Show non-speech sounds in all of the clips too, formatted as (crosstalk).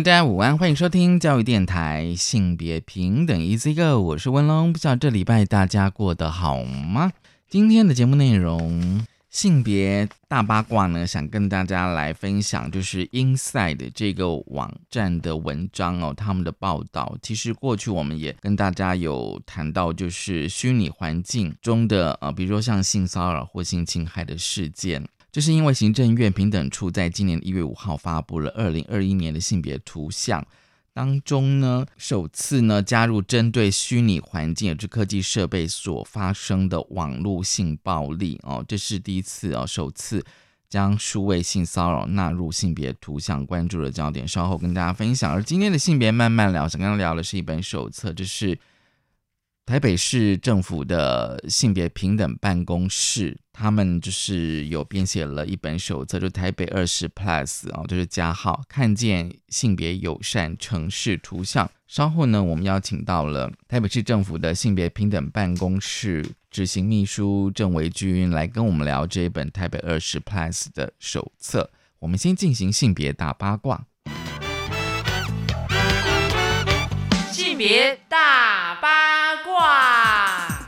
大家午安，欢迎收听教育电台性别平等 Easy Go，我是文龙。不知道这礼拜大家过得好吗？今天的节目内容。性别大八卦呢，想跟大家来分享，就是 Inside 这个网站的文章哦，他们的报道。其实过去我们也跟大家有谈到，就是虚拟环境中的呃，比如说像性骚扰或性侵害的事件，这是因为行政院平等处在今年一月五号发布了二零二一年的性别图像。当中呢，首次呢加入针对虚拟环境、也是科技设备所发生的网络性暴力哦，这是第一次哦，首次将数位性骚扰纳入性别图像关注的焦点，稍后跟大家分享。而今天的性别慢慢聊，想跟大家聊的是一本手册，这是。台北市政府的性别平等办公室，他们就是有编写了一本手册，就台北二十 Plus 啊，就是加号，看见性别友善城市图像。稍后呢，我们邀请到了台北市政府的性别平等办公室执行秘书郑维君来跟我们聊这一本台北二十 Plus 的手册。我们先进行性别大八卦，别大八。卦！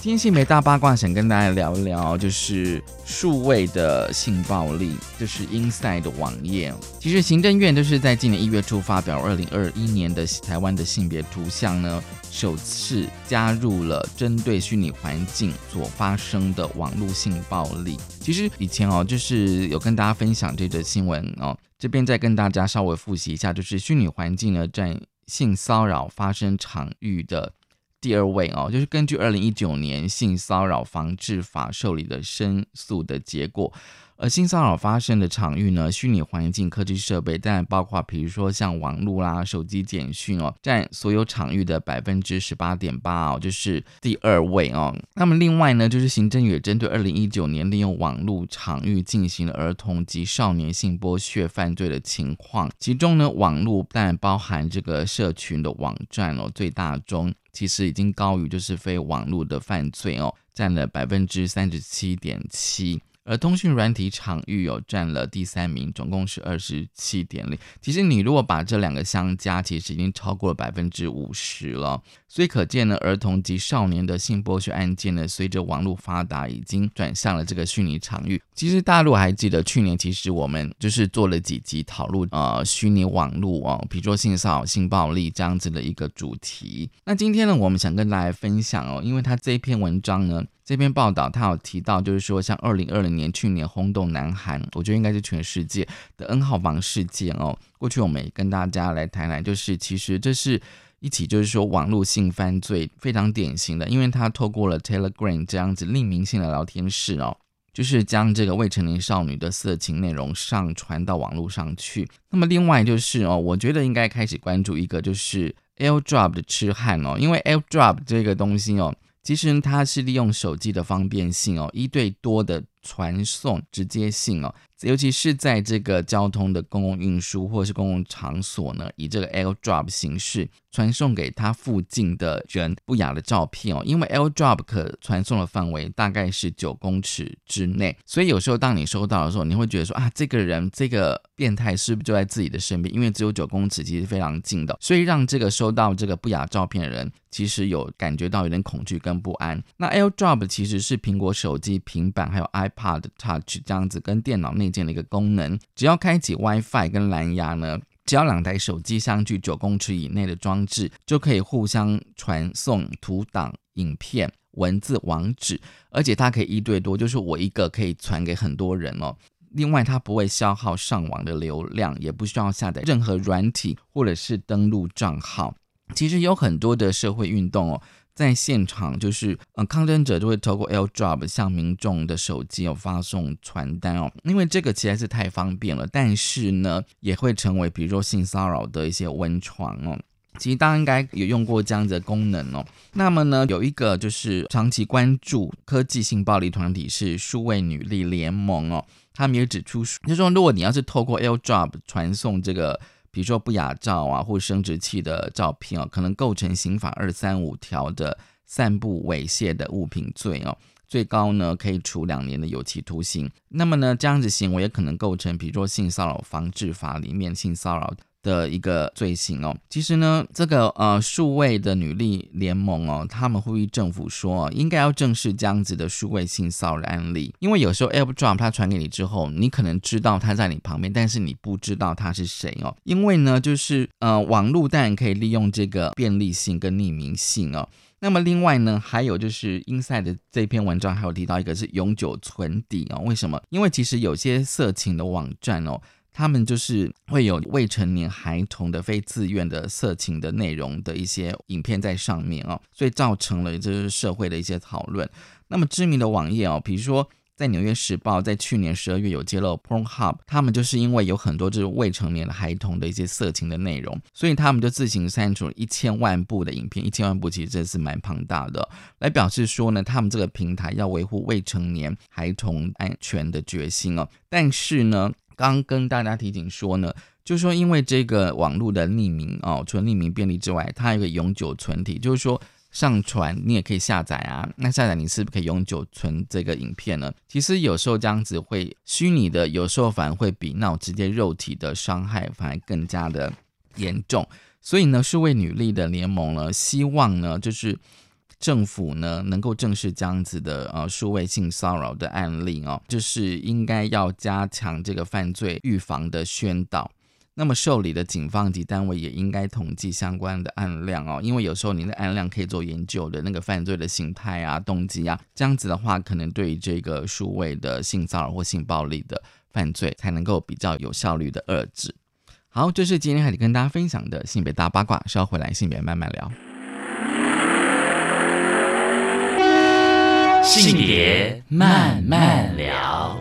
今天性别大八卦，想跟大家聊一聊，就是数位的性暴力，就是 Inside 的网页。其实行政院都是在今年一月初发表二零二一年的台湾的性别图像呢，首次加入了针对虚拟环境所发生的网络性暴力。其实以前哦，就是有跟大家分享这则新闻哦。这边再跟大家稍微复习一下，就是虚拟环境呢占性骚扰发生场域的第二位哦，就是根据二零一九年性骚扰防治法受理的申诉的结果。而性骚扰发生的场域呢，虚拟环境、科技设备，当然包括比如说像网络啦、手机简讯哦，占所有场域的百分之十八点八哦，就是第二位哦。那么另外呢，就是行政也针对二零一九年利用网络场域进行了儿童及少年性剥削犯罪的情况，其中呢，网络当然包含这个社群的网站哦，最大中其实已经高于就是非网络的犯罪哦，占了百分之三十七点七。而通讯软体场域有占了第三名，总共是二十七点零。其实你如果把这两个相加，其实已经超过了百分之五十了。所以可见呢，儿童及少年的性剥削案件呢，随着网络发达，已经转向了这个虚拟场域。其实大陆还记得去年，其实我们就是做了几集讨论呃虚拟网络哦，比如说性骚扰、性暴力这样子的一个主题。那今天呢，我们想跟大家分享哦，因为他这篇文章呢。这篇报道，他有提到，就是说，像二零二零年去年轰动南韩，我觉得应该是全世界的 N 号房事件哦。过去我们也跟大家来谈谈，就是其实这是一起，就是说网络性犯罪非常典型的，因为他透过了 Telegram 这样子匿名性的聊天室哦，就是将这个未成年少女的色情内容上传到网络上去。那么另外就是哦，我觉得应该开始关注一个就是 AirDrop 的痴汉哦，因为 AirDrop 这个东西哦。其实它是利用手机的方便性哦，一对多的传送直接性哦。尤其是在这个交通的公共运输或者是公共场所呢，以这个 AirDrop 形式传送给他附近的人不雅的照片哦，因为 AirDrop 可传送的范围大概是九公尺之内，所以有时候当你收到的时候，你会觉得说啊，这个人这个变态是不是就在自己的身边？因为只有九公尺，其实非常近的，所以让这个收到这个不雅照片的人其实有感觉到有点恐惧跟不安。那 AirDrop 其实是苹果手机、平板还有 i iPad Touch 这样子跟电脑内。建的一个功能，只要开启 WiFi 跟蓝牙呢，只要两台手机相距九公尺以内的装置，就可以互相传送图档、影片、文字、网址，而且它可以一对多，就是我一个可以传给很多人哦。另外，它不会消耗上网的流量，也不需要下载任何软体或者是登录账号。其实有很多的社会运动哦。在现场就是呃抗争者就会透过 AirDrop 向民众的手机有发送传单哦，因为这个实在是太方便了，但是呢也会成为比如说性骚扰的一些温床哦。其实大家应该有用过这样子的功能哦。那么呢，有一个就是长期关注科技性暴力团体是数位女力联盟哦，他们也指出，就是说如果你要是透过 AirDrop 传送这个。比如说不雅照啊，或生殖器的照片哦，可能构成刑法二三五条的散布猥亵的物品罪哦，最高呢可以处两年的有期徒刑。那么呢，这样子行为也可能构成，比如说性骚扰防治法里面性骚扰。的一个罪行哦，其实呢，这个呃数位的女力联盟哦，他们呼吁政府说，应该要正视这样子的数位性骚扰案例，因为有时候 AirDrop 它传给你之后，你可能知道他在你旁边，但是你不知道他是谁哦，因为呢，就是呃网络当然可以利用这个便利性跟匿名性哦，那么另外呢，还有就是 Inside 的这篇文章还有提到一个是永久存底哦，为什么？因为其实有些色情的网站哦。他们就是会有未成年孩童的非自愿的色情的内容的一些影片在上面哦，所以造成了就是社会的一些讨论。那么知名的网页哦，比如说在《纽约时报》在去年十二月有揭露 Pornhub，他们就是因为有很多就是未成年的孩童的一些色情的内容，所以他们就自行删除了一千万部的影片，一千万部其实真是蛮庞大的，来表示说呢，他们这个平台要维护未成年孩童安全的决心哦。但是呢。刚跟大家提醒说呢，就说，因为这个网络的匿名哦，除了匿名便利之外，它有个永久存体，就是说上传你也可以下载啊。那下载你是不是可以永久存这个影片呢？其实有时候这样子会虚拟的，有时候反而会比那种直接肉体的伤害反而更加的严重。所以呢，数位女力的联盟呢，希望呢，就是。政府呢能够正视这样子的呃数位性骚扰的案例哦，就是应该要加强这个犯罪预防的宣导。那么受理的警方及单位也应该统计相关的案量哦，因为有时候你的案量可以做研究的那个犯罪的形态啊、动机啊，这样子的话，可能对于这个数位的性骚扰或性暴力的犯罪才能够比较有效率的遏制。好，这是今天海底跟大家分享的性别大八卦，稍后回来性别慢慢聊。性别慢慢聊，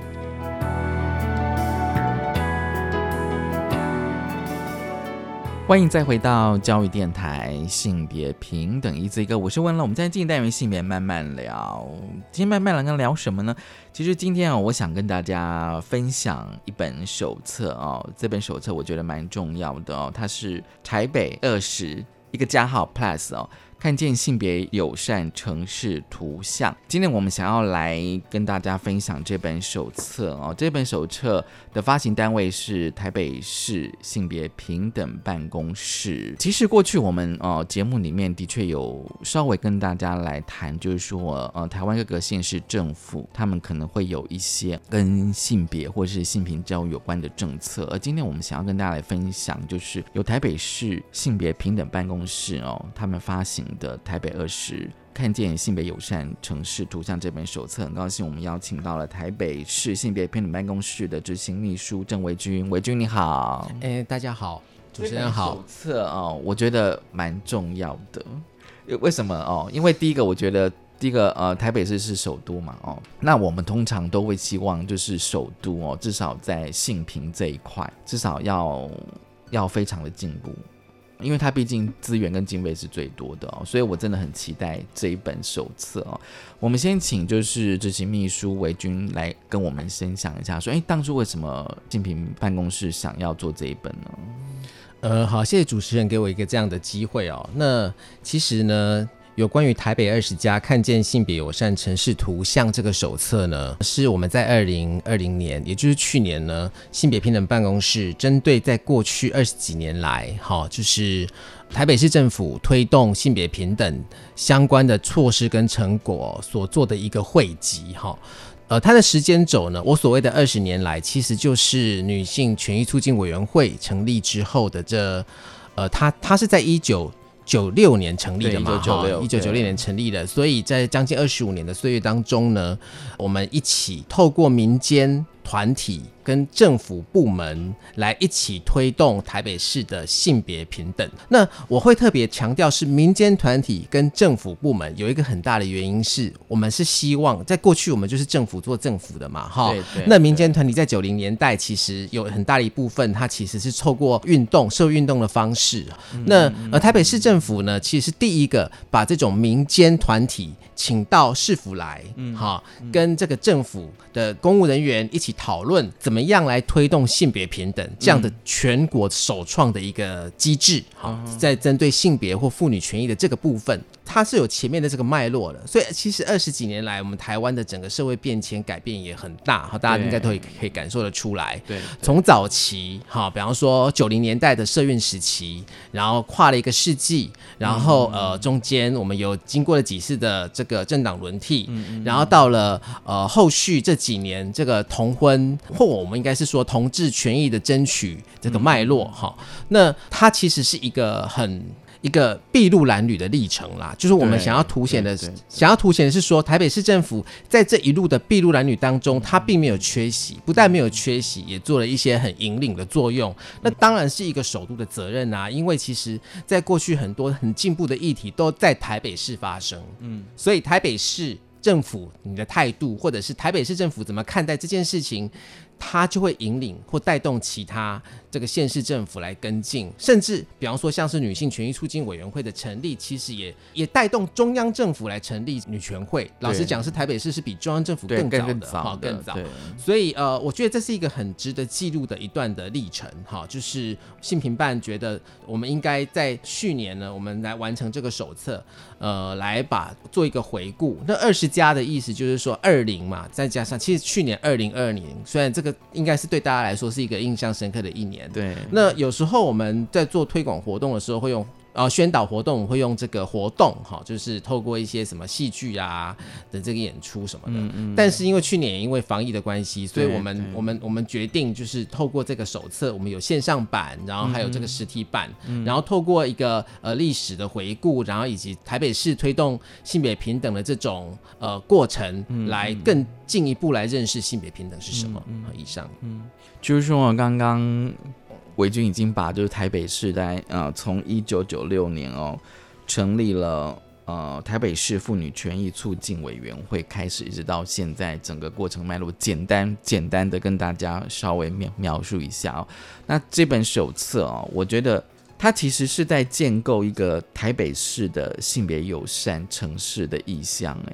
欢迎再回到教育电台性别平等一字一个，我是问了，我们在进单元性别慢慢聊，今天慢慢聊跟聊什么呢？其实今天啊，我想跟大家分享一本手册哦，这本手册我觉得蛮重要的哦，它是台北二十一个加号 Plus 哦。看见性别友善城市图像。今天我们想要来跟大家分享这本手册哦。这本手册的发行单位是台北市性别平等办公室。其实过去我们呃节目里面的确有稍微跟大家来谈，就是说呃台湾各个县市政府他们可能会有一些跟性别或是性平教育有关的政策。而今天我们想要跟大家来分享，就是由台北市性别平等办公室哦，他们发行。的台北二十看见性别友善城市图像这本手册，很高兴我们邀请到了台北市性别平等办公室的执行秘书郑维君，维君你好，哎，大家好，主持人好。手册哦，我觉得蛮重要的，为什么哦？因为第一个，我觉得第一个呃，台北市是首都嘛，哦，那我们通常都会希望就是首都哦，至少在性平这一块，至少要要非常的进步。因为它毕竟资源跟经费是最多的哦，所以我真的很期待这一本手册哦。我们先请就是执行秘书韦军来跟我们分享一下，说，哎，当初为什么静平办公室想要做这一本呢？呃，好，谢谢主持人给我一个这样的机会哦。那其实呢。有关于台北二十家看见性别友善城市图像这个手册呢，是我们在二零二零年，也就是去年呢，性别平等办公室针对在过去二十几年来，哈，就是台北市政府推动性别平等相关的措施跟成果所做的一个汇集，哈，呃，它的时间轴呢，我所谓的二十年来，其实就是女性权益促进委员会成立之后的这，呃，它它是在一九。九六年成立的嘛，哈，一九九六年成立的，所以在将近二十五年的岁月当中呢，我们一起透过民间团体跟政府部门来一起推动台北市的性别平等。那我会特别强调，是民间团体跟政府部门有一个很大的原因是，我们是希望在过去我们就是政府做政府的嘛，哈。那民间团体在九零年代其实有很大的一部分，它其实是透过运动、社会运动的方式。那呃，台北市政府呢，其实是第一个把这种民间团体请到市府来，哈，跟这个政府的公务人员一起讨论怎么样来推动性别平等这样的全国首创的一个机制，好，在针对性别或妇女权益的这个部分。它是有前面的这个脉络的，所以其实二十几年来，我们台湾的整个社会变迁改变也很大，哈，大家应该都也可以感受得出来。对，从早期，哈，比方说九零年代的社运时期，然后跨了一个世纪，然后呃，中间我们有经过了几次的这个政党轮替，然后到了呃后续这几年这个同婚或我们应该是说同志权益的争取这个脉络，哈，那它其实是一个很。一个筚路蓝缕的历程啦，就是我们想要凸显的，想要凸显的是说，台北市政府在这一路的筚路蓝缕当中，它并没有缺席，不但没有缺席，也做了一些很引领的作用。那当然是一个首都的责任啊，因为其实在过去很多很进步的议题都在台北市发生，嗯，所以台北市政府你的态度，或者是台北市政府怎么看待这件事情。它就会引领或带动其他这个县市政府来跟进，甚至比方说像是女性权益促进委员会的成立，其实也也带动中央政府来成立女权会。老实讲，是台北市是比中央政府更早的，哈，更早。所以呃，我觉得这是一个很值得记录的一段的历程，哈，就是性平办觉得我们应该在去年呢，我们来完成这个手册，呃，来把做一个回顾。那二十加的意思就是说二零嘛，再加上其实去年二零二年，虽然这个。应该是对大家来说是一个印象深刻的一年。对，那有时候我们在做推广活动的时候会用。呃，宣导活动会用这个活动，哈，就是透过一些什么戏剧啊的这个演出什么的。嗯嗯。但是因为去年因为防疫的关系，所以我们我们我们决定就是透过这个手册，我们有线上版，然后还有这个实体版，然后透过一个呃历史的回顾，然后以及台北市推动性别平等的这种呃过程，来更进一步来认识性别平等是什么。以上，嗯，就是说我刚刚。维军已经把就是台北市在呃从一九九六年哦成立了呃台北市妇女权益促进委员会开始，一直到现在整个过程脉络，简单简单的跟大家稍微描描述一下哦。那这本手册哦，我觉得它其实是在建构一个台北市的性别友善城市的意向，哎，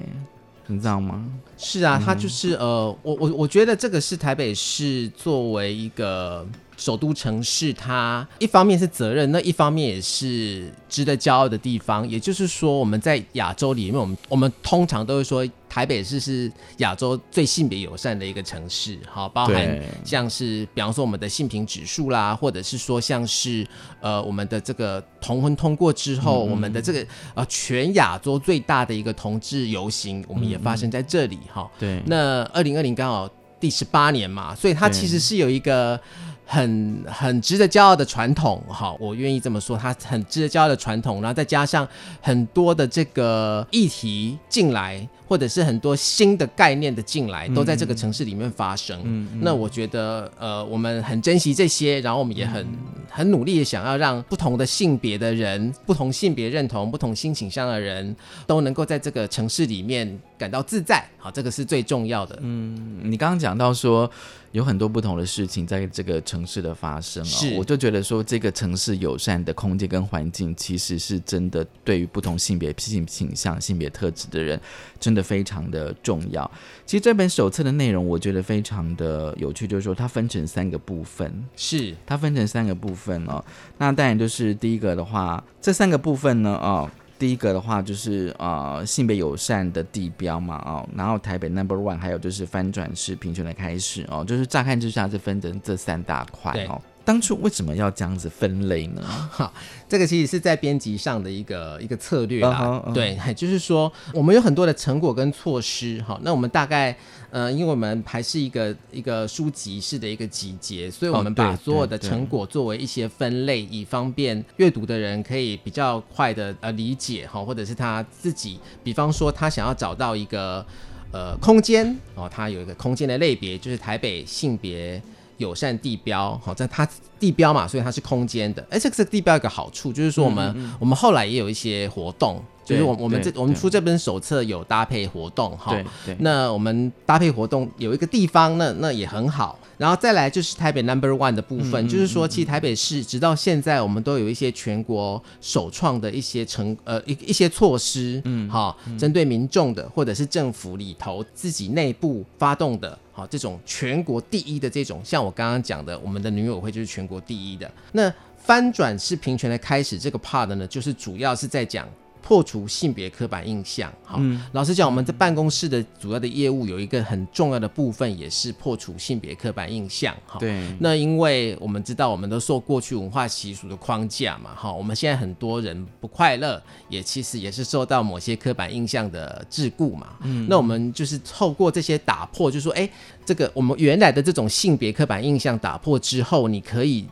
你知道吗？是啊，它就是呃，我我我觉得这个是台北市作为一个。首都城市，它一方面是责任，那一方面也是值得骄傲的地方。也就是说，我们在亚洲里面，我们我们通常都会说台北市是亚洲最性别友善的一个城市。好，包含像是比方说我们的性平指数啦，或者是说像是呃我们的这个同婚通过之后，我们的这个呃全亚洲最大的一个同志游行，我们也发生在这里。哈，对。那二零二零刚好第十八年嘛，所以它其实是有一个。很很值得骄傲的传统，哈，我愿意这么说，它很值得骄傲的传统，然后再加上很多的这个议题进来。或者是很多新的概念的进来，都在这个城市里面发生。嗯，那我觉得，呃，我们很珍惜这些，然后我们也很很努力的想要让不同的性别的人、不同性别认同、不同性倾向的人都能够在这个城市里面感到自在。好，这个是最重要的。嗯，你刚刚讲到说有很多不同的事情在这个城市的发生啊，我就觉得说这个城市友善的空间跟环境，其实是真的对于不同性别、性倾向、性别特质的人，真。的非常的重要。其实这本手册的内容，我觉得非常的有趣，就是说它分成三个部分，是它分成三个部分哦。那当然就是第一个的话，这三个部分呢，哦，第一个的话就是呃性别友善的地标嘛，哦，然后台北 Number One，还有就是翻转式贫穷的开始哦，就是乍看之下是分成这三大块哦。当初为什么要这样子分类呢？哈，这个其实是在编辑上的一个一个策略啦。对，(laughs) 就是说我们有很多的成果跟措施。哈，那我们大概呃，因为我们还是一个一个书籍式的一个集结，所以我们把所有的成果作为一些分类，以方便阅读的人可以比较快的呃理解哈，或者是他自己，比方说他想要找到一个呃空间哦，他有一个空间的类别，就是台北性别。友善地标，好，在它地标嘛，所以它是空间的。哎，这个地标有个好处，就是说我们、我们后来也有一些活动，就是我我们这我们出这本手册有搭配活动哈。对对，那我们搭配活动有一个地方，那那也很好。然后再来就是台北 Number One 的部分，嗯就是说，其实台北市直到现在，我们都有一些全国首创的一些成呃一一些措施，嗯，好，针对民众的或者是政府里头自己内部发动的，好，这种全国第一的这种，像我刚刚讲的，我们的女友会就是全国第一的。那翻转是平权的开始这个 part 呢，就是主要是在讲。破除性别刻板印象，好，老实讲，我们在办公室的主要的业务有一个很重要的部分，也是破除性别刻板印象，哈。对，那因为我们知道，我们都受过去文化习俗的框架嘛，哈，我们现在很多人不快乐，也其实也是受到某些刻板印象的桎梏嘛。嗯，那我们就是透过这些打破，就说，哎，这个我们原来的这种性别刻板印象打破之后，你可以。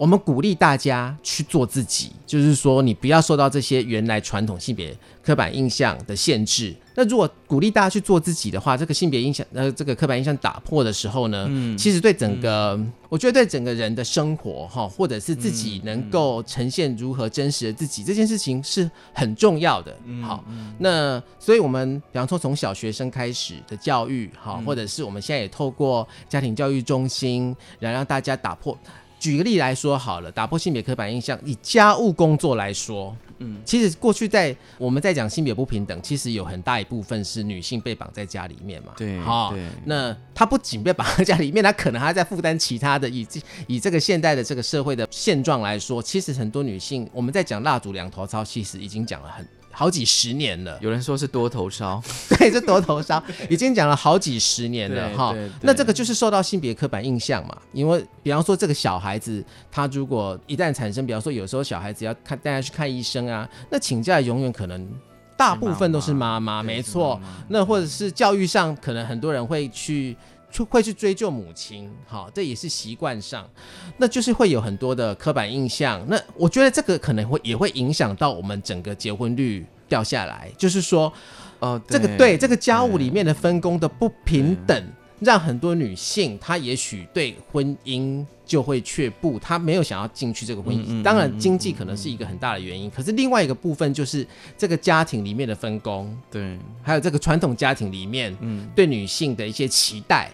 我们鼓励大家去做自己，就是说你不要受到这些原来传统性别刻板印象的限制。那如果鼓励大家去做自己的话，这个性别印象呃这个刻板印象打破的时候呢，其实对整个、我觉得对整个人的生活哈，或者是自己能够呈现如何真实的自己，这件事情是很重要的。好，那所以我们比方说从小学生开始的教育，哈，或者是我们现在也透过家庭教育中心，来让大家打破。举个例来说好了，打破性别刻板印象，以家务工作来说，嗯，其实过去在我们在讲性别不平等，其实有很大一部分是女性被绑在家里面嘛，对好对，那她不仅被绑在家里面，她可能还在负担其他的，以这以这个现代的这个社会的现状来说，其实很多女性，我们在讲蜡烛两头烧，其实已经讲了很好几十年了，有人说是多头烧，(laughs) 对，这多头烧已经讲了好几十年了哈。那这个就是受到性别刻板印象嘛，因为比方说这个小孩子，他如果一旦产生，比方说有时候小孩子要看带他去看医生啊，那请假永远可能大部分都是妈妈，对没错。那或者是教育上，可能很多人会去。去会去追究母亲，好，这也是习惯上，那就是会有很多的刻板印象。那我觉得这个可能会也会影响到我们整个结婚率掉下来，就是说，哦，这个对这个家务里面的分工的不平等，让很多女性她也许对婚姻就会却步，她没有想要进去这个婚姻。嗯嗯当然，经济可能是一个很大的原因，可是另外一个部分就是这个家庭里面的分工，对，还有这个传统家庭里面嗯，对女性的一些期待，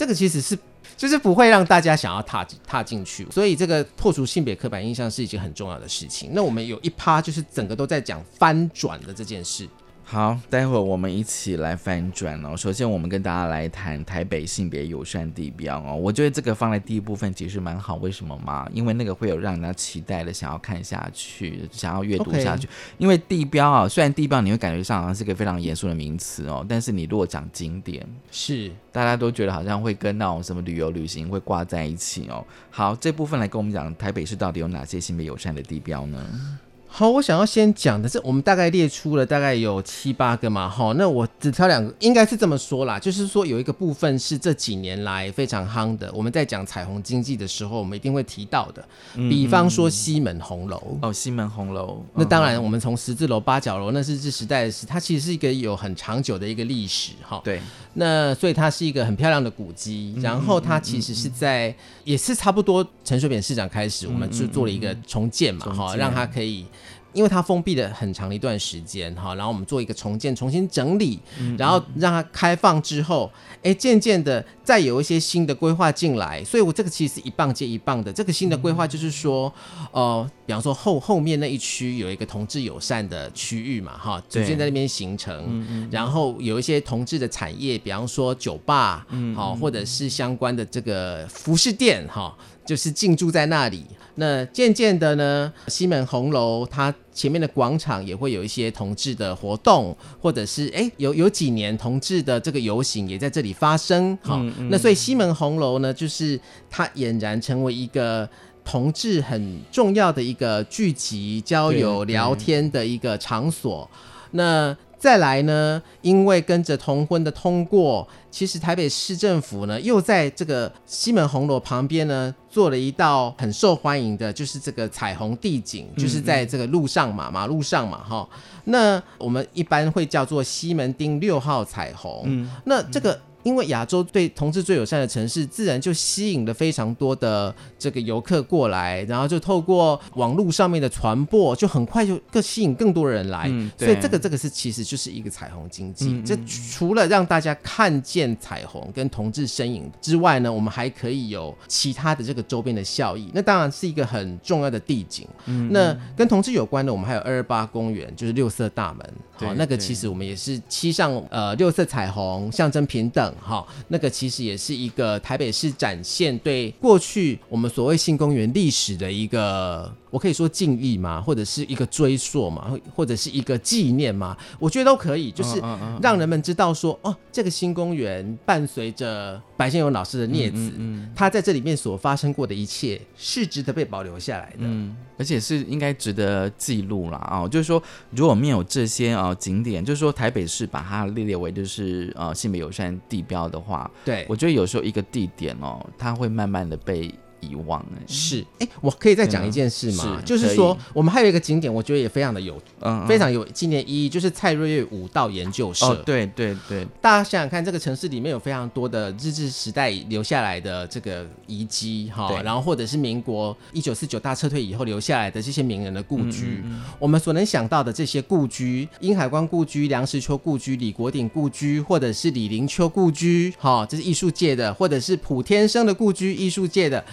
这个其实是。就是不会让大家想要踏踏进去，所以这个破除性别刻板印象是一件很重要的事情。那我们有一趴就是整个都在讲翻转的这件事。好，待会儿我们一起来翻转哦。首先，我们跟大家来谈台北性别友善地标哦。我觉得这个放在第一部分其实蛮好，为什么吗？因为那个会有让人家期待的，想要看下去，想要阅读下去。因为地标啊，虽然地标你会感觉上好像是个非常严肃的名词哦，但是你如果讲景点，是大家都觉得好像会跟那种什么旅游旅行会挂在一起哦。好，这部分来跟我们讲台北市到底有哪些性别友善的地标呢？好，我想要先讲的是，我们大概列出了大概有七八个嘛，哈，那我只挑两个，应该是这么说啦，就是说有一个部分是这几年来非常夯的，我们在讲彩虹经济的时候，我们一定会提到的，比方说西门红楼。哦，西门红楼。那当然，嗯我们从十字楼、八角楼，那是日时代的事，它其实是一个有很长久的一个历史，哈。对，那所以它是一个很漂亮的古迹，然后它其实是在也是差不多陈水扁市长开始，我们就做了一个重建嘛，哈，让它可以。因为它封闭了很长的一段时间哈，然后我们做一个重建、重新整理，然后让它开放之后，哎，渐渐的再有一些新的规划进来，所以我这个其实是一棒接一棒的。这个新的规划就是说，呃，比方说后后面那一区有一个同志友善的区域嘛，哈，逐对渐在那边形成，然后有一些同志的产业，比方说酒吧，好、或者是相关的这个服饰店，哈。就是进驻在那里。那渐渐的呢，西门红楼它前面的广场也会有一些同志的活动，或者是哎有有几年同志的这个游行也在这里发生。好、那所以西门红楼呢，就是它俨然成为一个。同志很重要的一个聚集、交友、聊天的一个场所。那再来呢，因为跟着同婚的通过，其实台北市政府呢又在这个西门红楼旁边呢做了一道很受欢迎的，就是这个彩虹地景，就是在这个路上嘛，马路上嘛，哈。那我们一般会叫做西门町六号彩虹。嗯那这个因为亚洲对同志最友善的城市，自然就吸引了非常多的这个游客过来，然后就透过网络上面的传播，就很快就更吸引更多人来。嗯所以这个这个是其实就是一个彩虹经济。嗯嗯这除了让大家看见彩虹跟同志身影之外呢，我们还可以有其他的这个周边的效益。那当然是一个很重要的地景。嗯那跟同志有关的，我们还有二二八公园，就是六色大门。好，对那个其实我们也是漆上呃六色彩虹，象征平等。哈，那个其实也是一个台北市展现对过去我们所谓性公园历史的一个，我可以说敬意嘛，或者是一个追溯嘛，或或者是一个纪念嘛，我觉得都可以，就是让人们知道说，哦，这个新公园伴随着白先勇老师的镊子，嗯他在这里面所发生过的一切是值得被保留下来的。嗯，而且是应该值得记录啦啊、就是说，如果没有这些啊、景点，就是说台北市把它列列为就是呃性别友善地标的话，对，我觉得有时候一个地点哦，它会慢慢的被遗忘哎。是，哎、我可以再讲一件事吗？就是说，我们还有一个景点，我觉得也非常的有，嗯，嗯。非常有纪念意义，就是蔡瑞月武道研究社。哦，对对对，大家想想看，这个城市里面有非常多的日治时代留下来的这个遗迹，哈，然后或者是民国一九四九大撤退以后留下来的这些名人的故居，嗯我们所能想到的这些故居，殷海关故居、梁实秋故居、李国鼎故居，或者是李林秋故居，哈，这是艺术界的，或者是普天生的故居，艺术界的，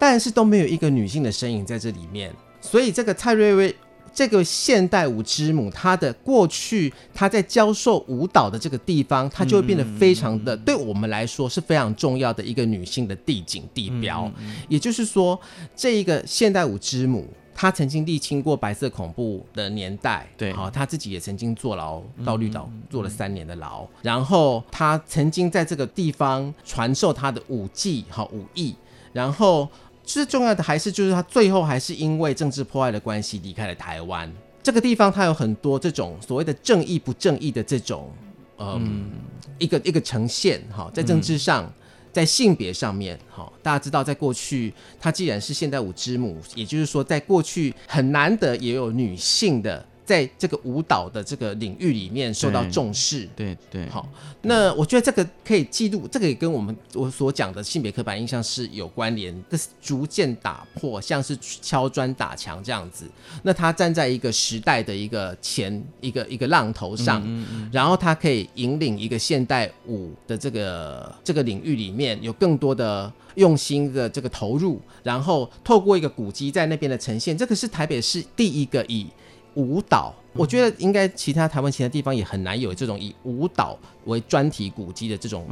但是都没有一个女性的身影在这里面，所以这个蔡瑞薇。这个现代舞之母，她的过去，她在教授舞蹈的这个地方，她就会变得非常的，对我们来说是非常重要的一个女性的地景地标。也就是说，这一个现代舞之母，她曾经历经过白色恐怖的年代，对。好、她自己也曾经坐牢到绿岛坐了三年的牢，然后她曾经在这个地方传授她的舞技，好、武艺，然后最重要的还是就是他最后还是因为政治迫害的关系离开了台湾。这个地方它有很多这种所谓的正义不正义的这种，嗯，一个一个呈现哈，在政治上。在性别上面，哈，大家知道，在过去，她既然是现代舞之母，也就是说，在过去很难得也有女性的在这个舞蹈的这个领域里面受到重视。对对，好，那我觉得这个可以记录，这个也跟我们我所讲的性别刻板印象是有关联，这是逐渐打破，像是敲砖打墙这样子。那他站在一个时代的一个前一个一个浪头上，然后他可以引领一个现代舞的这个这个领域里面有更多的用心的这个投入，然后透过一个古迹在那边的呈现，这个是台北市第一个以舞蹈，我觉得应该其他台湾其他地方也很难有这种以舞蹈为专题古迹的这种、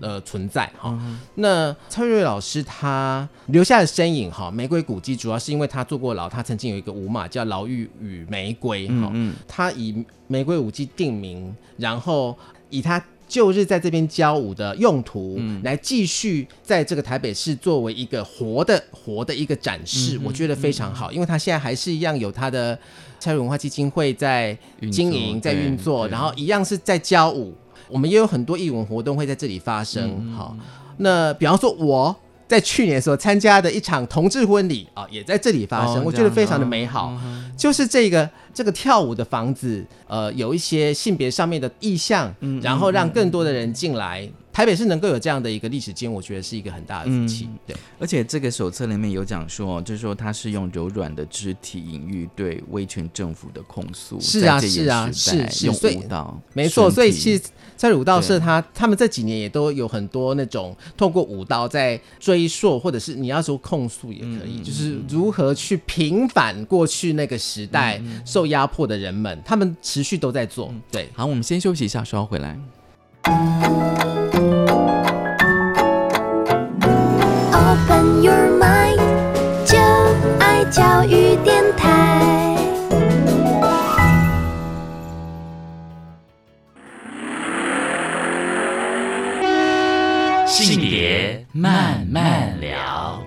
呃存在哈。那蔡瑞老师他留下的身影哈，玫瑰古迹主要是因为他坐过牢，他曾经有一个舞马叫《牢狱与玫瑰》哈，嗯他以玫瑰舞姬定名，然后以他。旧日在这边教舞的用途，来继续在这个台北市作为一个活的活的一个展示，我觉得非常好，因为他现在还是一样有他的蔡瑞文化基金会在经营、在对运作，然后一样是在教舞。我们也有很多艺文活动会在这里发生。好，那比方说我在去年的时候参加的一场同志婚礼啊，也在这里发生，哦我觉得非常的嗯美好。就是这个这个跳舞的房子，呃，有一些性别上面的意向，嗯然后让更多的人进来。台北市能够有这样的一个历史经验，我觉得是一个很大的福气。嗯对，而且这个手册里面有讲说，就是说它是用柔软的肢体隐喻对威权政府的控诉，是啊是啊是是所以舞蹈，没错。所以其实，在舞蹈社对他他们这几年也都有很多那种透过舞蹈在追溯，或者是你要说控诉也可以，嗯就是如何去平反过去那个时代嗯受压迫的人们，他们持续都在做。对。好，我们先休息一下，稍后回来。教育电台。性别慢慢聊。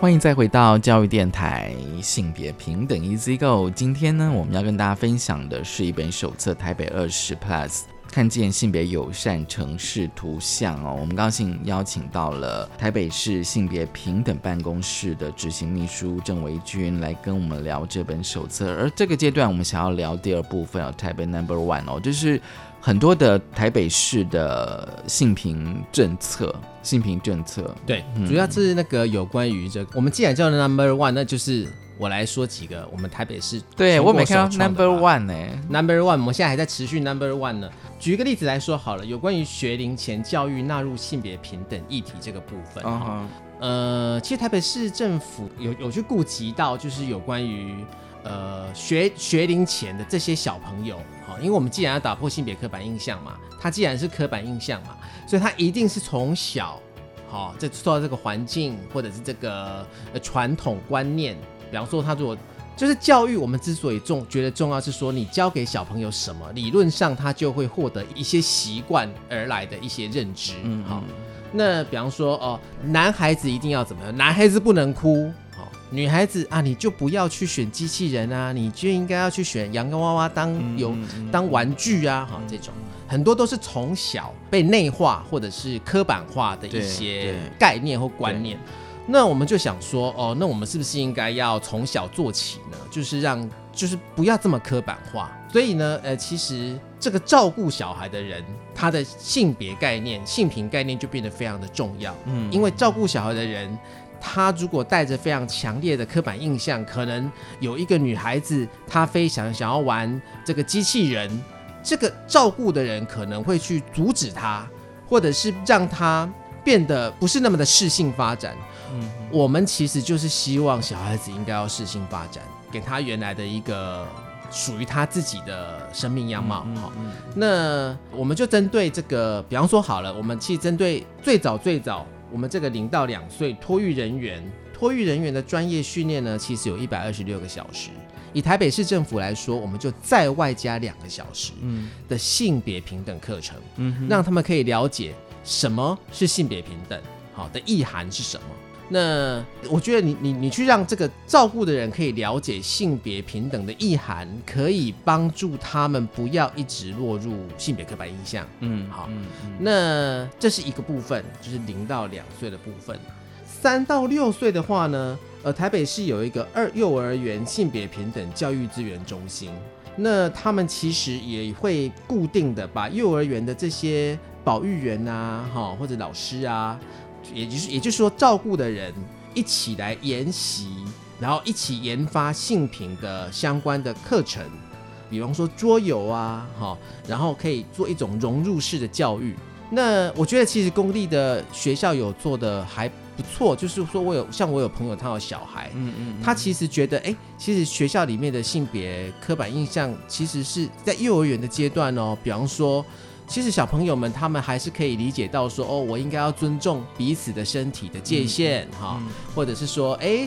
欢迎再回到教育电台性别平等 Easy Go。今天呢，我们要跟大家分享的是一本手册《台北二十 Plus 看见性别友善城市图像哦，我们高兴邀请到了台北市性别平等办公室的执行秘书郑维君来跟我们聊这本手册。而这个阶段，我们想要聊第二部分哦，台北 Number One 哦，就是很多的台北市的性平政策，性平政策。对，嗯主要是那个有关于这个，我们既然叫 number one，那就是我来说几个我们台北市对我没看到 Number One 呢、Number one，我们现在还在持续 Number one 呢。举一个例子来说好了，有关于学龄前教育纳入性别平等议题这个部分，呃，其实台北市政府有有去顾及到，就是有关于呃学学龄前的这些小朋友，好，因为我们既然要打破性别刻板印象嘛，他既然是刻板印象嘛，所以他一定是从小，好，这受到这个环境或者是这个呃传统观念，比方说他如果就是教育，我们之所以重觉得重要，是说你教给小朋友什么，理论上他就会获得一些习惯而来的一些认知，嗯好。那比方说哦，男孩子一定要怎么样？男孩子不能哭，好、女孩子啊，你就不要去选机器人啊，你就应该要去选洋娃娃当有、嗯嗯。当玩具啊，哈、这种。很多都是从小被内化或者是刻板化的一些概念或观念。那我们就想说，哦，那我们是不是应该要从小做起呢？就是让，就是不要这么刻板化。所以呢，呃，其实这个照顾小孩的人，他的性别概念、性平概念就变得非常的重要。嗯因为照顾小孩的人，他如果带着非常强烈的刻板印象，可能有一个女孩子，她非常想要玩这个机器人，这个照顾的人可能会去阻止她，或者是让她变得不是那么的适性发展。嗯我们其实就是希望小孩子应该要适性发展，给他原来的一个属于他自己的生命样貌。好、嗯那我们就针对这个，比方说好了，我们其实针对最早最早，我们这个零到两岁托育人员，托育人员的专业训练呢，其实有一百二十六个小时。以台北市政府来说，我们就再外加两个小时嗯的性别平等课程，嗯让他们可以了解什么是性别平等，好的意涵是什么。那我觉得你你你去让这个照顾的人可以了解性别平等的意涵，可以帮助他们不要一直落入性别刻板印象。嗯好嗯嗯那这是一个部分，就是零到两岁的部分。三到六岁的话呢，呃，台北市有一个二幼儿园性别平等教育资源中心，那他们其实也会固定的把幼儿园的这些保育员啊，哈或者老师啊，也就是也就是说照顾的人一起来研习，然后一起研发性品的相关的课程，比方说桌游啊，哈，然后可以做一种融入式的教育。那我觉得其实公立的学校有做的还不错，就是说我有像我有朋友他有小孩，嗯嗯他其实觉得，哎、其实学校里面的性别刻板印象，其实是在幼儿园的阶段哦。比方说，其实小朋友们他们还是可以理解到说，哦，我应该要尊重彼此的身体的界限哈、嗯或者是说，哎、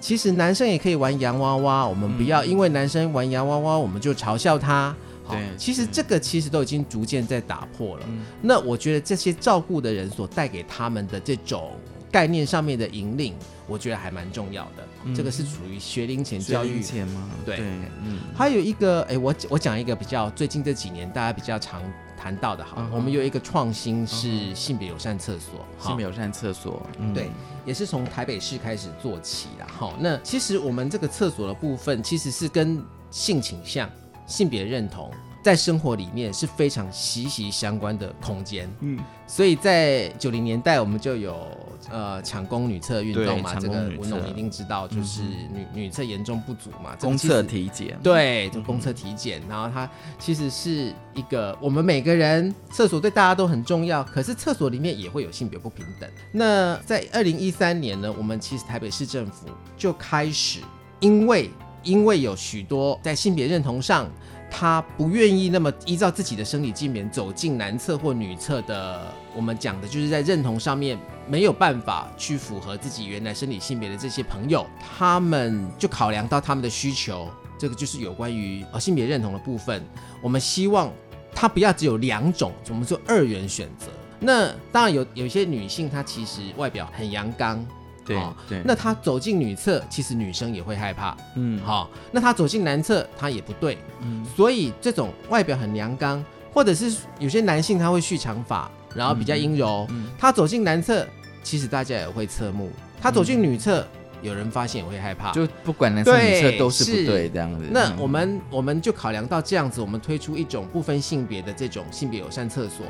其实男生也可以玩洋娃娃，我们不要因为男生玩洋娃娃，我们就嘲笑他。好对其实这个其实都已经逐渐在打破了。嗯那我觉得这些照顾的人所带给他们的这种概念上面的引领，我觉得还蛮重要的。嗯这个是属于学龄前教教育。钱吗？对嗯还有一个，哎，我我讲一个比较最近这几年大家比较常谈到的哈，我们有一个创新嗯是性别友善厕所，性别友善厕所，嗯对，也是从台北市开始做起啦。哈，那其实我们这个厕所的部分，其实是跟性倾向、性别认同在生活里面是非常息息相关的空间。嗯，所以在九零年代，我们就有呃抢攻女厕运动嘛，这个文总一定知道，就是嗯女女厕严重不足嘛，公厕体检，对，就公厕体检，然后它其实是一个我们每个人厕所对大家都很重要，可是厕所里面也会有性别不平等。那在二零一三年呢，我们其实台北市政府就开始，因为因为有许多在性别认同上。他不愿意那么依照自己的生理性别走进男厕或女厕的，我们讲的就是在认同上面没有办法去符合自己原来生理性别的这些朋友，他们就考量到他们的需求，这个就是有关于呃性别认同的部分。我们希望它不要只有两种，我们说二元选择。那当然有有些女性，她其实外表很阳刚，对哦对，那他走进女厕，其实女生也会害怕。嗯。好、那他走进男厕，他也不对。嗯。所以这种外表很阳刚，或者是有些男性他会蓄长发，然后比较阴柔，嗯他走进男厕，其实大家也会侧目；他走进女厕，有人发现也会害怕。就不管男生女对生都是是不对这样子。嗯那我们我们就考量到这样子，我们推出一种不分性别的这种性别友善厕所。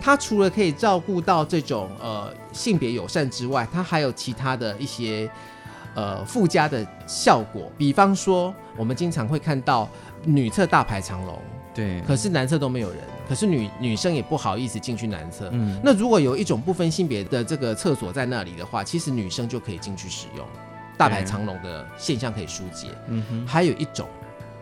它除了可以照顾到这种呃性别友善之外，它还有其他的一些呃附加的效果。比方说，我们经常会看到女厕大排长龙，对，可是男厕都没有人，可是女女生也不好意思进去男厕。嗯那如果有一种不分性别的这个厕所在那里的话，其实女生就可以进去使用，大排长龙的现象可以疏解。嗯哼还有一种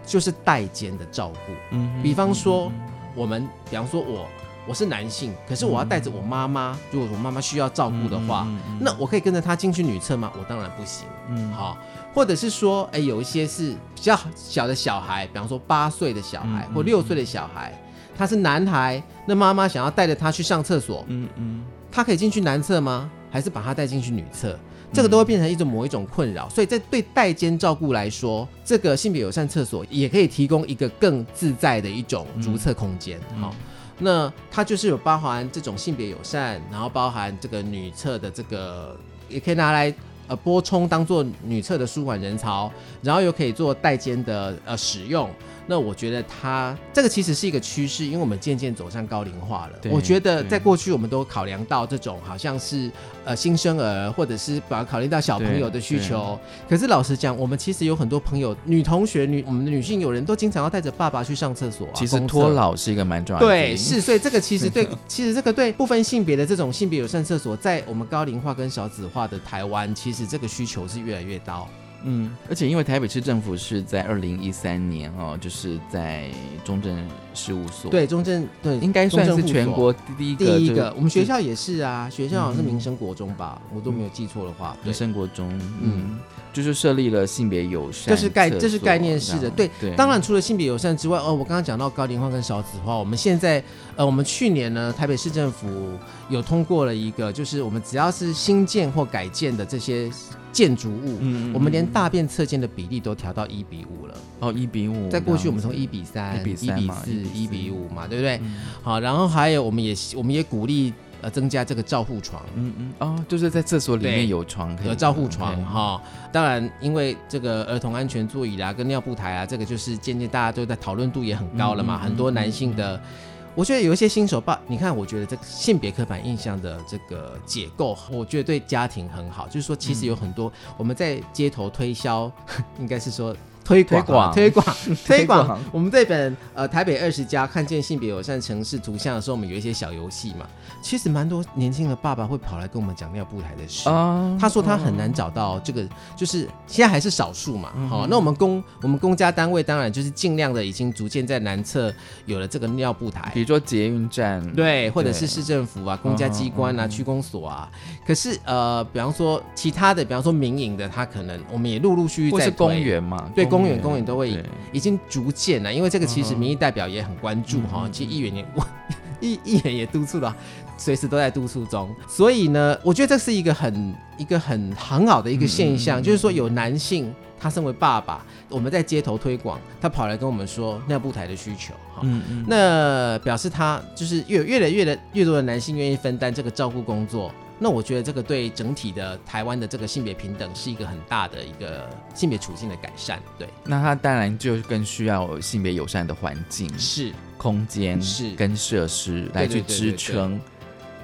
就是代间的照顾，嗯哼比方说我们，比方说我我是男性，可是我要带着我妈妈，如果我妈妈需要照顾的话，那我可以跟着她进去女厕吗？我当然不行。嗯好，或者是说，哎，有一些是比较小的小孩，比方说八岁的小孩或六岁的小孩，他是男孩，那妈妈想要带着他去上厕所，嗯嗯他可以进去男厕吗？还是把他带进去女厕？这个都会变成一种某一种困扰，所以在对代间照顾来说，这个性别友善厕所也可以提供一个更自在的一种如厕空间。好、那它就是有包含这种性别友善，然后包含这个女厕的这个，也可以拿来呃拨充当做女厕的舒缓人潮，然后又可以做代间的呃使用。那我觉得它这个其实是一个趋势，因为我们渐渐走向高龄化了。我觉得在过去我们都考量到这种好像是呃新生儿，或者是把考虑到小朋友的需求。可是老实讲，我们其实有很多朋友，女同学、女我们的女性友人都经常要带着爸爸去上厕所啊。其实托老是一个蛮重要的对，是，所以这个其实对，其实这个对不分性别的这种性别友善厕所，在我们高龄化跟少子化的台湾，其实这个需求是越来越高。嗯，而且因为台北市政府是在二零一三年哦，就是在中正事务所，，对，中正对，应该算是全国第一个，第一个。我们学校也是啊，学校好像是嗯民生国中吧，我都没有记错的话，民。生国中，嗯嗯，就是设立了性别友善，这是概这是概念式的，对对，当然，除了性别友善之外，哦，我刚刚讲到高龄化跟少子化，我们现在，呃，我们去年呢，台北市政府有通过了一个，就是我们只要是新建或改建的这些建筑物，嗯嗯我们连嗯大便侧间的比例都调到一比五了。哦一比五，在过去，我们从一比三、1比3嘛四、1一比五嘛，对不对？嗯好，然后还有，我们也我们也鼓励呃增加这个照护床。嗯嗯哦，就是在厕所里面有床有照护床对哈、当然因为这个儿童安全座椅啦，跟尿布台啊，这个就是渐渐大家都在讨论度也很高了嘛，很多男性的。我觉得有一些新手爸，你看，我觉得这个性别刻板印象的这个解构，我觉得对家庭很好。就是说，其实有很多我们在街头推销，(laughs) 应该是说推广啊推推广推广 (laughs) 广。我们这本呃台北二十家看见性别友善城市图像的时候，我们有一些小游戏嘛。其实蛮多年轻的爸爸会跑来跟我们讲尿布台的事。啊他说他很难找到这个，就是现在还是少数嘛。嗯好、那我们公我们公家单位当然就是尽量的已经逐渐在南侧有了这个尿布台比，如说捷运站，对，或者是市政府啊、公家机关啊、区公所啊。可是呃，比方说其他的，比方说民营的，他可能我们也陆陆续续在公推。园嘛，对公园，公园都会对。已经逐渐了，因为这个其实民意代表也很关注哈、其实议员也议议员也督促了，随时都在督促中。所以呢，我觉得这是一个很一个很很好的一个现象，就是说有男性他身为爸爸，我们在街头推广，他跑来跟我们说尿布台的需求哈。嗯嗯，那表示他就是越越来越的越多的男性愿意分担这个照顾工作，那我觉得这个对整体的台湾的这个性别平等是一个很大的一个性别处境的改善。对，那它当然就更需要性别友善的环境、是空间是跟设施来去支撑。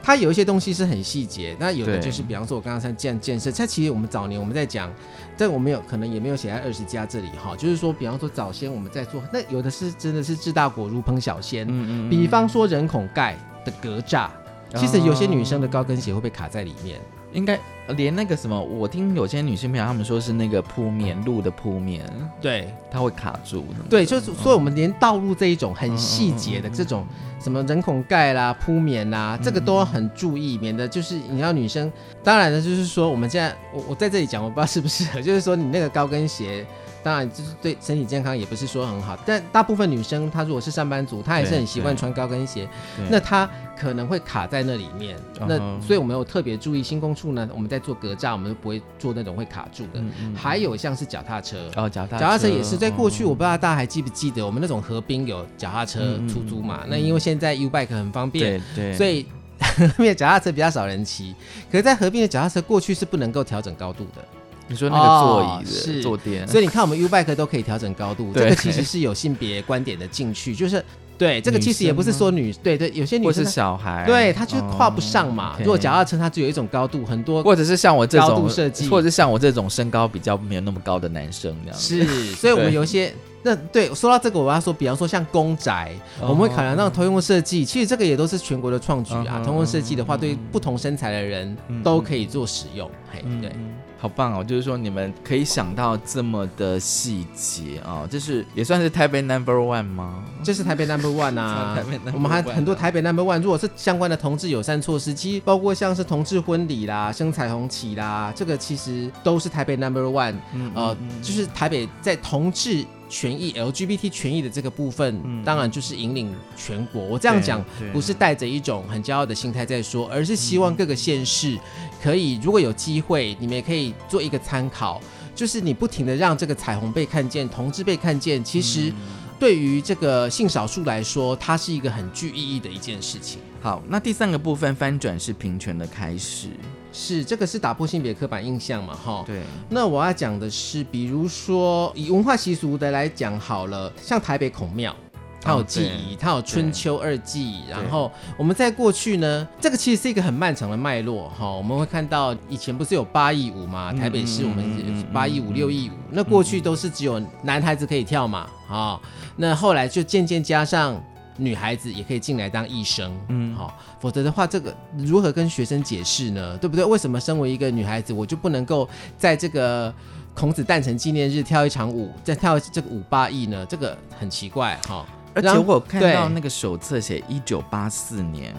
它有一些东西是很细节，那有的就是比方说我刚刚在建建设，它其实我们早年我们在讲，但我们有可能也没有写在二十家这里哈，就是说比方说早先我们在做，那有的是真的是治大国如烹小鲜，嗯比方说人孔盖的格栅。其实有些女生的高跟鞋会被卡在里面，应该连那个什么，我听有些女性朋友他们说是那个铺面路的铺面，对它会卡住。对，就是所以我们连道路这一种很细节的这种什么人孔盖啦、铺面啦，这个都要很注意，免得就是你要女生。当然呢，就是说我们现在我我在这里讲，我不知道适不适合，就是说你那个高跟鞋当然就是对身体健康也不是说很好。但大部分女生她如果是上班族，她还是很习惯穿高跟鞋，那她可能会卡在那里面。那所以我们有特别注意新工处呢，我们在做格栅，我们都不会做那种会卡住的。还有像是脚踏车。哦，脚踏脚踏车也是，在过去哦我不知道大家还记不记得，我们那种河滨有脚踏车出租嘛？嗯那因为现在 U bike 很方便，对对，所以 (laughs) 因为脚踏车比较少人骑。可是，在河边的脚踏车过去是不能够调整高度的，你说那个座椅的哦是坐垫，所以你看我们 U bike 都可以调整高度，对这个其实是有性别观点的进去，就是对这个其实也不是说女对对，有些女生小孩，对她就是跨不上嘛。哦如果脚，OK 踏车它只有一种高度，很多或者是像我这高种度设计或者是像我这种身高比较没有那么高的男生这样子。是，(laughs) 所以我们有一些。那对说到这个，我要说，比方说像公宅，哦我们会考量到通用设计，其实这个也都是全国的创举啊。通用设计的话，嗯对不同身材的人嗯都可以做使用。嘿，对，嗯，好棒哦！就是说你们可以想到这么的细节啊，这是也算是台北 Number One 吗？这是台北 Number One 啊 (laughs) 台北 number，我们还很多台北 Number One。如果是相关的同志友善措施，其实包括像是同志婚礼啦、升彩虹旗啦，这个其实都是台北 Number One。嗯呃，就是台北在同志权益、LGBT 权益的这个部分，嗯。当然就是引领全国。我这样讲不是带着一种很骄傲的心态在说，而是希望各个县市可以，如果有机会，你们也可以做一个参考，就是你不停的让这个彩虹被看见，同志被看见，其实对于这个性少数来说，它是一个很具意义的一件事情。好，那第三个部分翻转是平权的开始，是，这个是打破性别刻板印象嘛，哈。对，那我要讲的是，比如说以文化习俗的来讲好了，像台北孔庙。它有祭仪，它有春秋二季，然后我们在过去呢，这个其实是一个很漫长的脉络哈。我们会看到以前不是有八亿舞嘛，台北市我们嗯八亿舞、六亿舞，那过去都是只有男孩子可以跳嘛，啊，那后来就渐渐加上女孩子也可以进来当医生，嗯嗯，好，否则的话，这个如何跟学生解释呢？对不对？为什么身为一个女孩子，我就不能够在这个孔子诞辰纪念日跳一场舞，再跳这个舞八亿呢？这个很奇怪哈。而且我看到那个手册写一九八四年。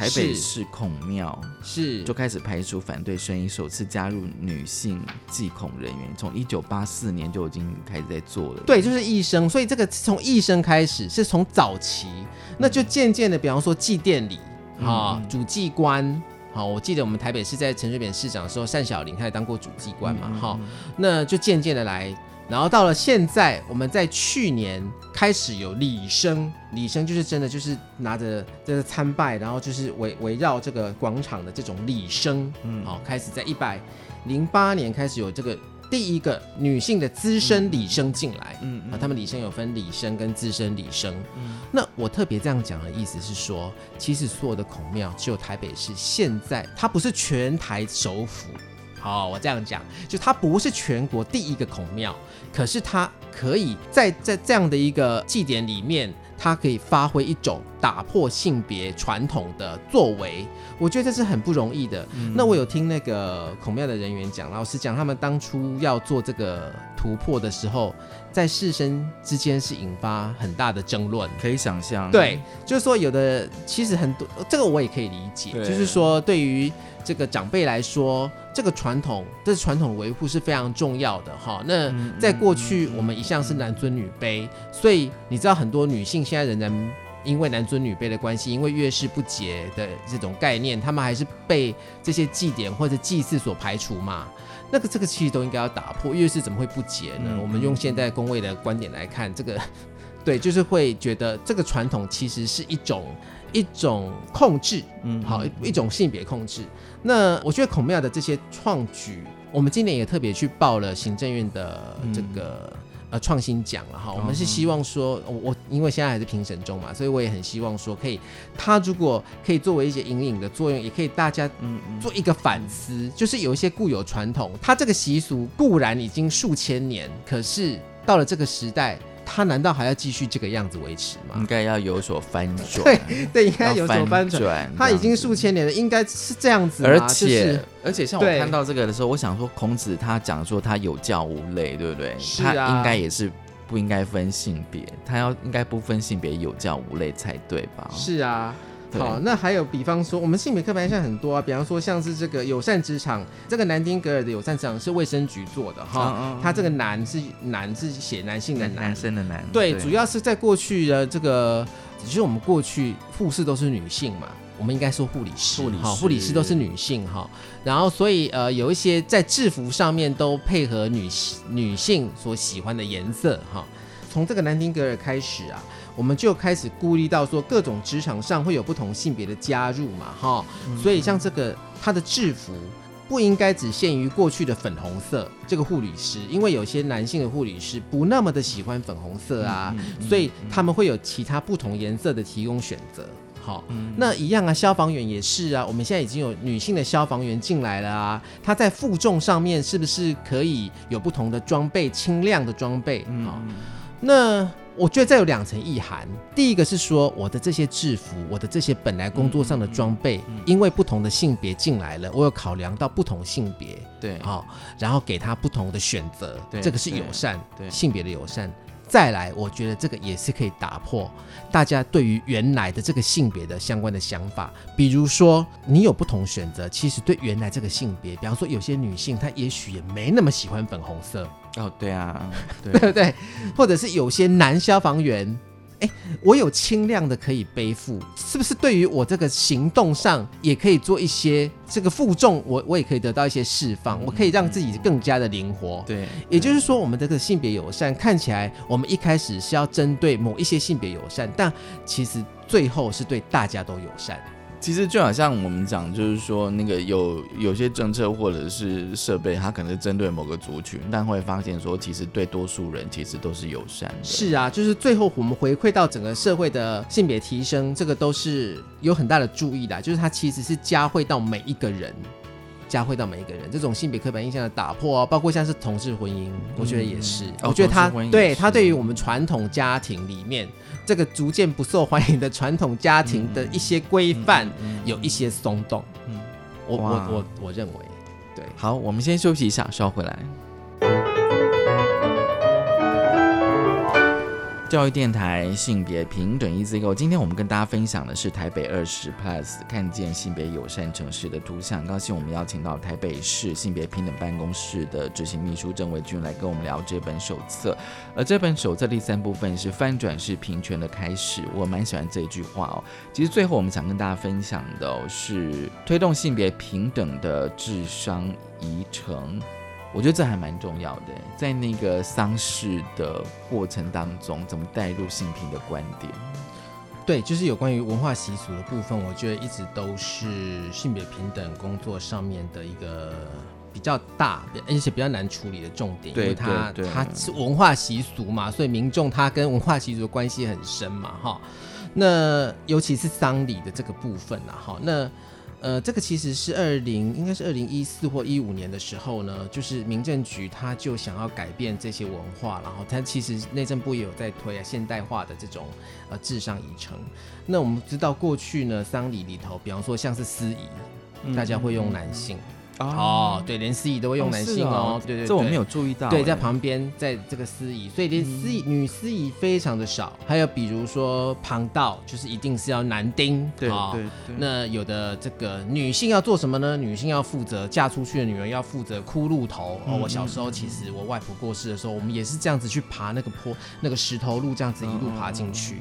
台北市孔庙是就开始排除反对声音，首次加入女性祭孔人员，从一九八四年就已经开始在做了。对，就是医生，所以这个从医生开始，是从早期，那就渐渐的，比方说祭奠礼啊嗯，主祭官。好，我记得我们台北市在陈水扁市长的时候，单小玲他也当过主祭官嘛，哈、那就渐渐的来，然后到了现在，我们在去年开始有礼生，礼生就是真的就是拿着这个参拜，然后就是围围绕这个广场的这种礼生，嗯，好，开始在一百零八年开始有这个第一个女性的资深礼生进来，嗯啊，他们礼生有分礼生跟资深礼生。那我特别这样讲的意思是说，其实所有的孔庙，只有台北市现在它不是全台首府。好，我这样讲，就它不是全国第一个孔庙，可是它可以在在这样的一个祭典里面，它可以发挥一种打破性别传统的作为，我觉得这是很不容易的。那我有听那个孔庙的人员讲，老师讲，他们当初要做这个突破的时候，在士绅之间是引发很大的争论。可以想象，对，就是说有的其实很多，这个我也可以理解，就是说对于这个长辈来说，这个传统，这传统维护是非常重要的哈。那嗯在过去，我们一向是男尊女卑，所以你知道很多女性现在仍然。因为男尊女卑的关系，因为月事不解的这种概念，他们还是被这些祭典或者祭祀所排除嘛。那个这个其实都应该要打破，因为是怎么会不解呢？嗯我们用现在工位的观点来看，这个 (laughs) 对，就是会觉得这个传统其实是一种一种控制，嗯好一一种性别控制。那我觉得孔庙的这些创举，我们今年也特别去报了行政院的这个。呃，创新奖了哈，我们是希望说，我我因为现在还是评审中嘛，所以我也很希望说，可以，他如果可以作为一些引领的作用，也可以大家嗯嗯。做一个反思，就是有一些固有传统，它这个习俗固然已经数千年，可是到了这个时代，它难道还要继续这个样子维持吗？应该要有所翻转，对对，应该有所翻转。转，它已经数千年了，应该是这样子吗，而就且、是而且，像我看到这个的时候，我想说，孔子他讲说他有教无类，对不对？是啊他应该也是不应该分性别，他要应该不分性别，有教无类才对吧？是啊，对好，那还有比方说，我们性别刻板印象很多啊，比方说像是这个友善职场，这个南丁格尔的友善职场是卫生局做的哈，它这个男是男是写男性的男。男，生的男，对，主要是在过去的这个，只是我们过去护士都是女性嘛，我们应该说护理师，护理师。哈，护理师都是女性哈，然后所以呃有一些在制服上面都配合女女性所喜欢的颜色哈。从这个南丁格尔开始啊，我们就开始顾虑到说各种职场上会有不同性别的加入嘛哈，所以像这个它的制服。不应该只限于过去的粉红色这个护理师，因为有些男性的护理师不那么的喜欢粉红色啊，所以他们会有其他不同颜色的提供选择。好，那一样啊，消防员也是啊，我们现在已经有女性的消防员进来了啊，她在负重上面是不是可以有不同的装备，轻量的装备？好，那我觉得这有两层意涵。第一个是说，我的这些制服，我的这些本来工作上的装备，因为不同的性别进来了，我有考量到不同性别，对，好，然后给他不同的选择，对这个是友善，对对性别的友善。再来，我觉得这个也是可以打破大家对于原来的这个性别的相关的想法。比如说，你有不同选择，其实对原来这个性别，比方说有些女性她也许也没那么喜欢粉红色，哦，对啊，对 (laughs) 对不对？或者是有些男消防员，哎，我有轻量的可以背负，是不是对于我这个行动上也可以做一些这个负重，我我也可以得到一些释放，我可以让自己更加的灵活。对，也就是说，我们这个性别友善看起来，我们一开始是要针对某一些性别友善，但其实最后是对大家都友善。其实就好像我们讲，就是说那个有有些政策或者是设备，它可能是针对某个族群，但会发现说，其实对多数人其实都是友善的。是啊，就是最后我们回馈到整个社会的性别提升，这个都是有很大的注意的，就是它其实是加惠到每一个人。加惠到每一个人，这种性别刻板印象的打破哦，包括像是同志婚姻，我觉得也是。哦我觉得它同志婚姻也是对他对于我们传统家庭里面这个逐渐不受欢迎的传统家庭的一些规范，有一些松动。嗯嗯，我我我我认为，对。好，我们先休息一下，稍后回来。教育电台性别平等 Easy Go，今天我们跟大家分享的是台北二十 Plus 看见性别友善城市的图像。高兴我们邀请到台北市性别平等办公室的执行秘书郑维君来跟我们聊这本手册。而这本手册第三部分是翻转是平权的开始，我蛮喜欢这一句话哦。其实最后我们想跟大家分享的、是推动性别平等的智商遗程。我觉得这还蛮重要的，在那个丧事的过程当中，怎么带入性平的观点？对，就是有关于文化习俗的部分，我觉得一直都是性别平等工作上面的一个比较大，而且比较难处理的重点，对因为它对对它是文化习俗嘛，所以民众他跟文化习俗的关系很深嘛，哈。那尤其是丧礼的这个部分啊，哈，那。呃，这个其实是二零，应该是二零一四或一五年的时候呢，就是民政局他就想要改变这些文化，然后他其实内政部也有在推啊现代化的这种呃智商遗程。那我们知道过去呢，丧礼里头，比方说像是司仪，大家会用男性。哦，对，连司仪都会用男性哦，对对，这我没有注意到。对，在旁边，在这个司仪，所以连司仪、女司仪非常的少。还有比如说旁道，就是一定是要男丁，对哦对对。那有的这个女性要做什么呢？女性要负责嫁出去的女儿要负责骷髅头。哦，我小时候其实我外婆过世的时候，我们也是这样子去爬那个坡，那个石头路，这样子一路爬进去。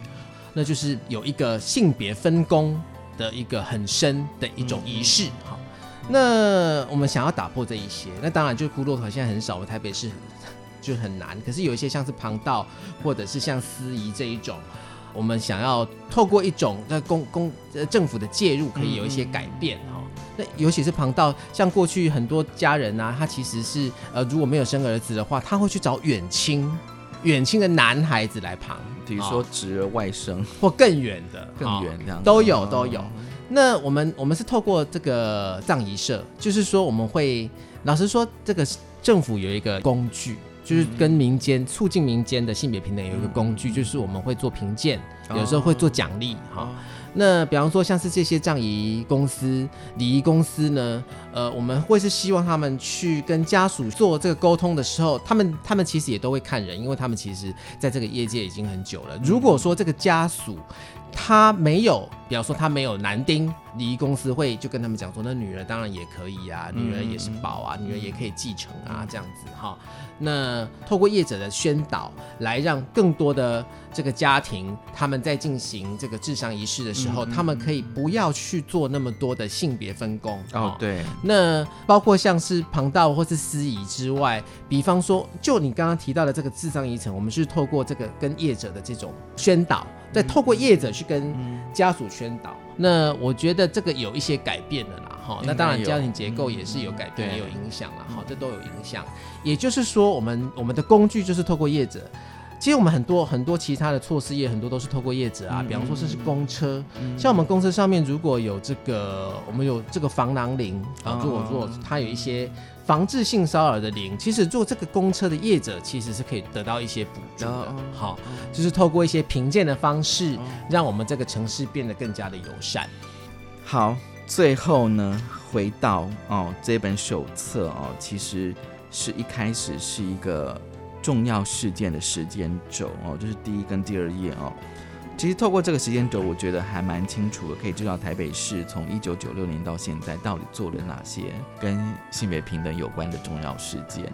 那就是有一个性别分工的一个很深的一种仪式，哈。那我们想要打破这一些，那当然就是骷髅头现在很少，台北市 (laughs) 就很难。可是有一些像是旁道，或者是像司仪这一种，我们想要透过一种那公公呃政府的介入，可以有一些改变哈、那尤其是旁道，像过去很多家人啊，他其实是呃如果没有生儿子的话，他会去找远亲。远亲的男孩子来旁，比如说侄儿、外甥或更远的、更远这样都有都有。那我们我们是透过这个葬仪社，就是说我们会，老实说，这个政府有一个工具，就是跟民间促进民间的性别平等有一个工具，就是我们会做评鉴，有时候会做奖励哈。那比方说像是这些葬仪公司、礼仪公司呢，呃，我们会是希望他们去跟家属做这个沟通的时候，他们他们其实也都会看人，因为他们其实在这个业界已经很久了。如果说这个家属他没有，比方说他没有男丁，礼仪公司会就跟他们讲说，那女儿当然也可以啊，女儿也是宝啊，女儿也可以继承啊，这样子哈。那透过业者的宣导，来让更多的这个家庭，他们在进行这个智商仪式的时候，他们可以不要去做那么多的性别分工哦，对，那包括像是旁道或是司仪之外，比方说，就你刚刚提到的这个智商遗程，我们是透过这个跟业者的这种宣导，再透过业者去跟家属宣导。那我觉得这个有一些改变了啦，哈。那当然家庭结构也是有改变，也有影响了，哈，这都有影响。也就是说，我们我们的工具就是透过业者。其实我们很多很多其他的措施也很多都是透过业者啊，比方说这是公车，像我们公车上面如果有这个，我们有这个防狼铃啊，如果如果它有一些防治性骚扰的零，其实做这个公车的业者其实是可以得到一些补助的。好，就是透过一些评鉴的方式，让我们这个城市变得更加的友善。好，最后呢，回到哦这本手册哦，其实是一开始是一个。重要事件的时间轴哦，就是第一跟第二页哦。其实透过这个时间轴，我觉得还蛮清楚的，可以知道台北市从一九九六年到现在到底做了哪些跟性别平等有关的重要事件。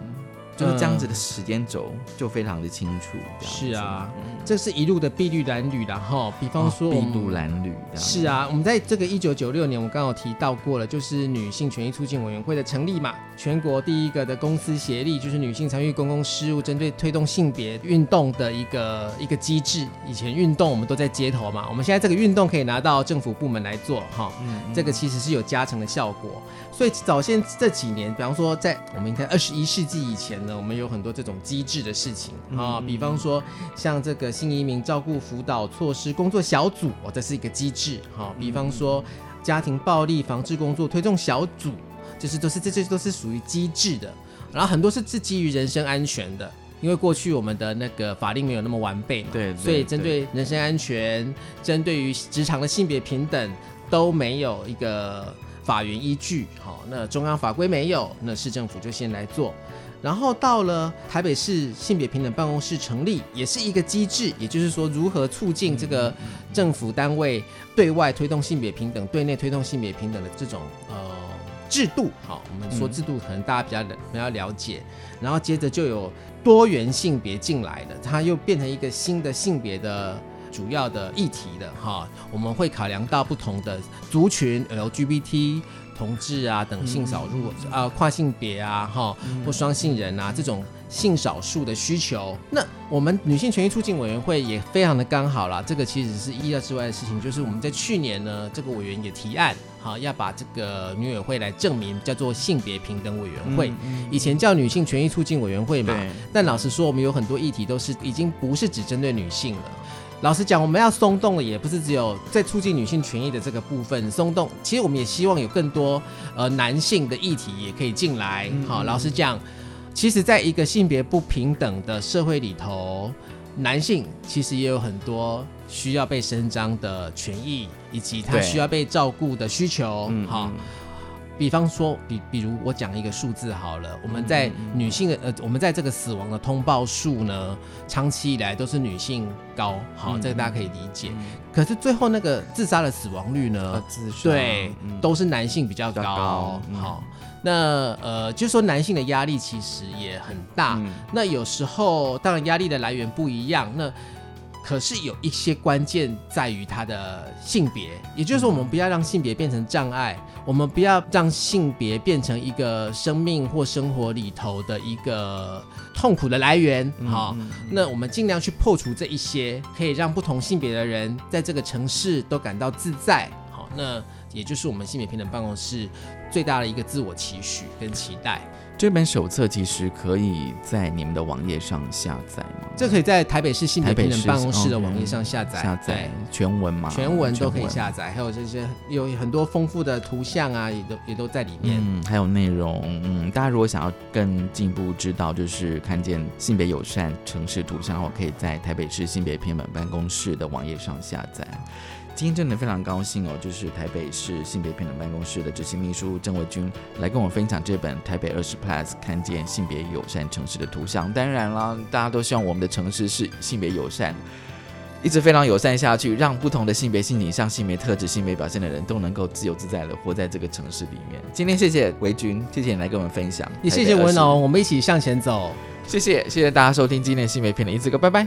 就是这样子的时间轴就非常的清楚。是啊，这是一路的碧绿蓝缕然后比方说碧绿蓝缕。是啊，我们在这个一九九六年，我刚好提到过了，就是女性权益促进委员会的成立嘛，全国第一个的公司协力，就是女性参与公共事务，针对推动性别运动的一个一个机制。以前运动我们都在街头嘛，我们现在这个运动可以拿到政府部门来做哈，这个其实是有加成的效果。所以早先这几年，比方说在我们看二十一世纪以前呢，我们有很多这种机制的事情啊，比方说像这个新移民照顾辅导措施工作小组，哦，这是一个机制哈。比方说家庭暴力防治工作推动小组，就是都是这些都是属于机制的。然后很多是是基于人身安全的，因为过去我们的那个法令没有那么完备，对，所以针对人身安全，针对于职场的性别平等都没有一个。法源依据，好，那中央法规没有，那市政府就先来做，然后到了台北市性别平等办公室成立，也是一个机制，也就是说如何促进这个政府单位对外推动性别平等，对内推动性别平等的这种呃制度，好，我们说制度可能大家比较比较了解，然后接着就有多元性别进来了，它又变成一个新的性别的。主要的议题的哈，我们会考量到不同的族群，LGBT、同志啊等性少数啊、跨性别啊哈或双性人啊这种性少数的需求。那我们女性权益促进委员会也非常的刚好啦，这个其实是意料之外的事情，就是我们在去年呢，这个委员也提案，好要把这个女委会来证明叫做性别平等委员会，以前叫女性权益促进委员会嘛。但老实说，我们有很多议题都是已经不是只针对女性了。老实讲，我们要松动的也不是只有在促进女性权益的这个部分松动，其实我们也希望有更多呃男性的议题也可以进来。好，老实讲，其实在一个性别不平等的社会里头，男性其实也有很多需要被伸张的权益，以及他需要被照顾的需求。好。比方说，比比如我讲一个数字好了，我们在女性的呃，我们在这个死亡的通报数呢，长期以来都是女性高，好，这个大家可以理解。可是最后那个自杀的死亡率呢，对，都是男性比较高，好，那呃，就是说男性的压力其实也很大。那有时候当然压力的来源不一样，那。可是有一些关键在于他的性别，也就是说，我们不要让性别变成障碍，我们不要让性别变成一个生命或生活里头的一个痛苦的来源。好，那我们尽量去破除这一些，可以让不同性别的人在这个城市都感到自在。好，那也就是我们性别平等办公室最大的一个自我期许跟期待。这本手册其实可以在你们的网页上下载吗？这可以在台北市性别平等办公室的网页上下载，下载全文吗？全文都可以下载，还有这些有很多丰富的图像啊，也都也都在里面。嗯，还有内容。嗯，大家如果想要更进一步知道，就是看见性别友善城市图像的话，可以在台北市性别平等办公室的网页上下载。今天真的非常高兴哦，就是台北市性别平等办公室的执行秘书郑伟军来跟我分享这本《台北二十 Plus 看见性别友善城市的图像》。当然了，大家都希望我们的城市是性别友善。一直非常友善下去，让不同的性别性倾向、性别特质、性别表现的人都能够自由自在的活在这个城市里面。今天谢谢维军，谢谢你来跟我们分享，也谢谢文龙，我们一起向前走。谢谢谢谢大家收听今天的性别片的一字歌，拜拜。